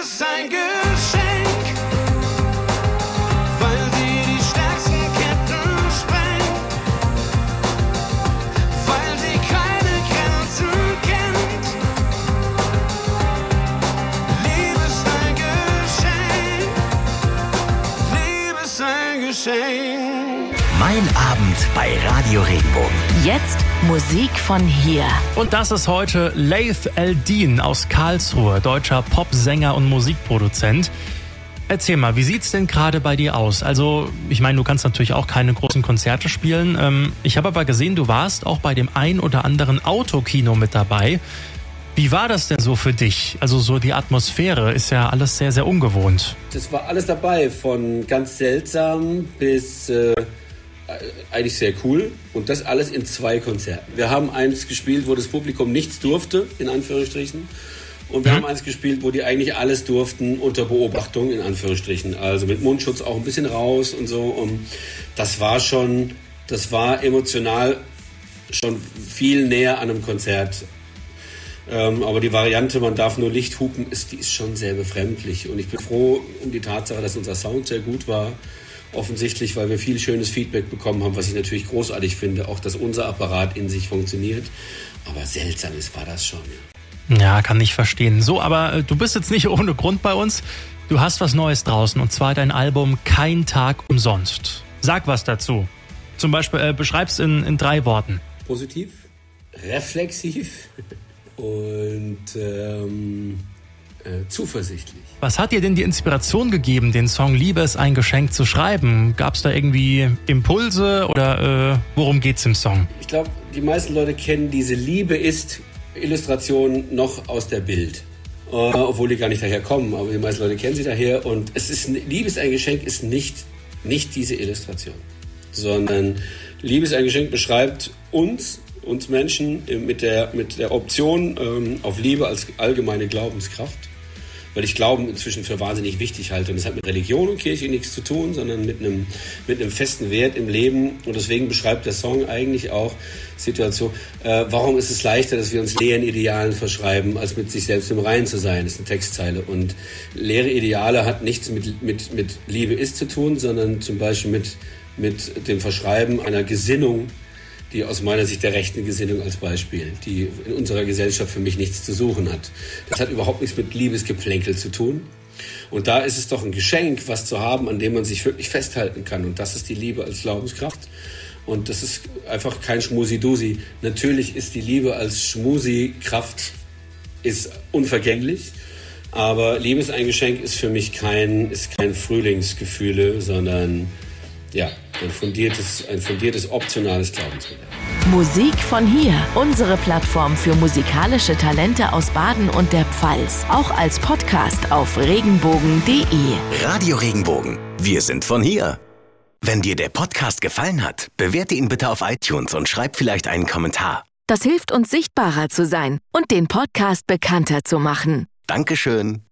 ist ein Geschenk, weil sie die stärksten Ketten sprengt, weil sie keine Grenzen kennt. Liebe ist ein Geschenk, Liebe ist ein Geschenk. Mein Abend bei Radio Regenbogen. Jetzt Musik von hier. Und das ist heute Laith Eldin aus Karlsruhe, deutscher Popsänger und Musikproduzent. Erzähl mal, wie sieht's denn gerade bei dir aus? Also, ich meine, du kannst natürlich auch keine großen Konzerte spielen. Ähm, ich habe aber gesehen, du warst auch bei dem ein oder anderen Autokino mit dabei. Wie war das denn so für dich? Also so die Atmosphäre ist ja alles sehr, sehr ungewohnt. Das war alles dabei, von ganz seltsam bis äh, eigentlich sehr cool. Und das alles in zwei Konzerten. Wir haben eins gespielt, wo das Publikum nichts durfte, in Anführungsstrichen. Und wir haben eins gespielt, wo die eigentlich alles durften unter Beobachtung, in Anführungsstrichen. Also mit Mundschutz auch ein bisschen raus und so. Und das war schon, das war emotional schon viel näher an einem Konzert. Ähm, aber die Variante, man darf nur Licht hupen, ist, die ist schon sehr befremdlich. Und ich bin froh um die Tatsache, dass unser Sound sehr gut war. Offensichtlich, weil wir viel schönes Feedback bekommen haben, was ich natürlich großartig finde. Auch, dass unser Apparat in sich funktioniert. Aber seltsam ist, war das schon. Ja. Kann ich verstehen. So, aber äh, du bist jetzt nicht ohne Grund bei uns. Du hast was Neues draußen und zwar dein Album Kein Tag umsonst. Sag was dazu. Zum Beispiel äh, beschreib's in, in drei Worten. Positiv, reflexiv und ähm, äh, zuversichtlich. Was hat dir denn die Inspiration gegeben, den Song Liebe ist ein Geschenk zu schreiben? Gab's da irgendwie Impulse oder äh, worum geht's im Song? Ich glaube, die meisten Leute kennen diese Liebe ist Illustration noch aus der Bild. Äh, obwohl die gar nicht daher kommen, aber die meisten Leute kennen sie daher. Und es ist Liebe ist ein Geschenk ist nicht, nicht diese Illustration, sondern Liebe ist ein Geschenk beschreibt uns, uns Menschen mit der, mit der Option ähm, auf Liebe als allgemeine Glaubenskraft. Weil ich Glauben inzwischen für wahnsinnig wichtig halte. Und das hat mit Religion und Kirche nichts zu tun, sondern mit einem, mit einem festen Wert im Leben. Und deswegen beschreibt der Song eigentlich auch Situation. Äh, warum ist es leichter, dass wir uns leeren Idealen verschreiben, als mit sich selbst im Reinen zu sein? Das ist eine Textzeile. Und leere Ideale hat nichts mit, mit, mit Liebe ist zu tun, sondern zum Beispiel mit, mit dem Verschreiben einer Gesinnung, die aus meiner Sicht der rechten Gesinnung als Beispiel, die in unserer Gesellschaft für mich nichts zu suchen hat. Das hat überhaupt nichts mit Liebesgeplänkel zu tun. Und da ist es doch ein Geschenk, was zu haben, an dem man sich wirklich festhalten kann. Und das ist die Liebe als Glaubenskraft. Und das ist einfach kein Schmusi-Dusi. Natürlich ist die Liebe als Schmusi-Kraft unvergänglich. Aber Liebe ist ein Geschenk ist für mich kein, ist kein Frühlingsgefühle, sondern ja, ein fundiertes, ein fundiertes optionales Glaubensmodell. Musik von hier. Unsere Plattform für musikalische Talente aus Baden und der Pfalz. Auch als Podcast auf regenbogen.de. Radio Regenbogen. Wir sind von hier. Wenn dir der Podcast gefallen hat, bewerte ihn bitte auf iTunes und schreib vielleicht einen Kommentar. Das hilft uns sichtbarer zu sein und den Podcast bekannter zu machen. Dankeschön.